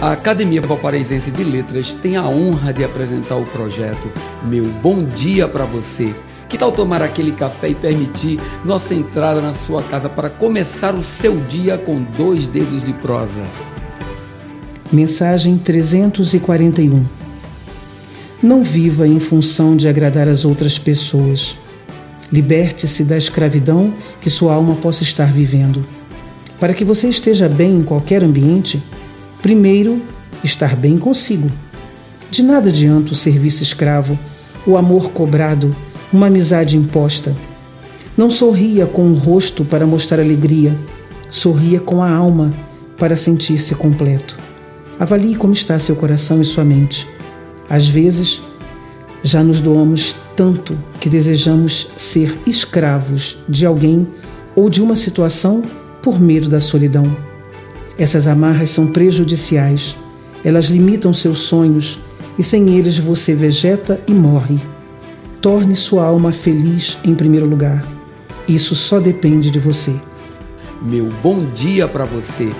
A Academia Valparaísense de Letras tem a honra de apresentar o projeto Meu Bom Dia para Você. Que tal tomar aquele café e permitir nossa entrada na sua casa para começar o seu dia com dois dedos de prosa? Mensagem 341 Não viva em função de agradar as outras pessoas. Liberte-se da escravidão que sua alma possa estar vivendo. Para que você esteja bem em qualquer ambiente, Primeiro, estar bem consigo. De nada adianta o serviço escravo, o amor cobrado, uma amizade imposta. Não sorria com o rosto para mostrar alegria, sorria com a alma para sentir-se completo. Avalie como está seu coração e sua mente. Às vezes, já nos doamos tanto que desejamos ser escravos de alguém ou de uma situação por medo da solidão. Essas amarras são prejudiciais. Elas limitam seus sonhos e sem eles você vegeta e morre. Torne sua alma feliz em primeiro lugar. Isso só depende de você. Meu bom dia para você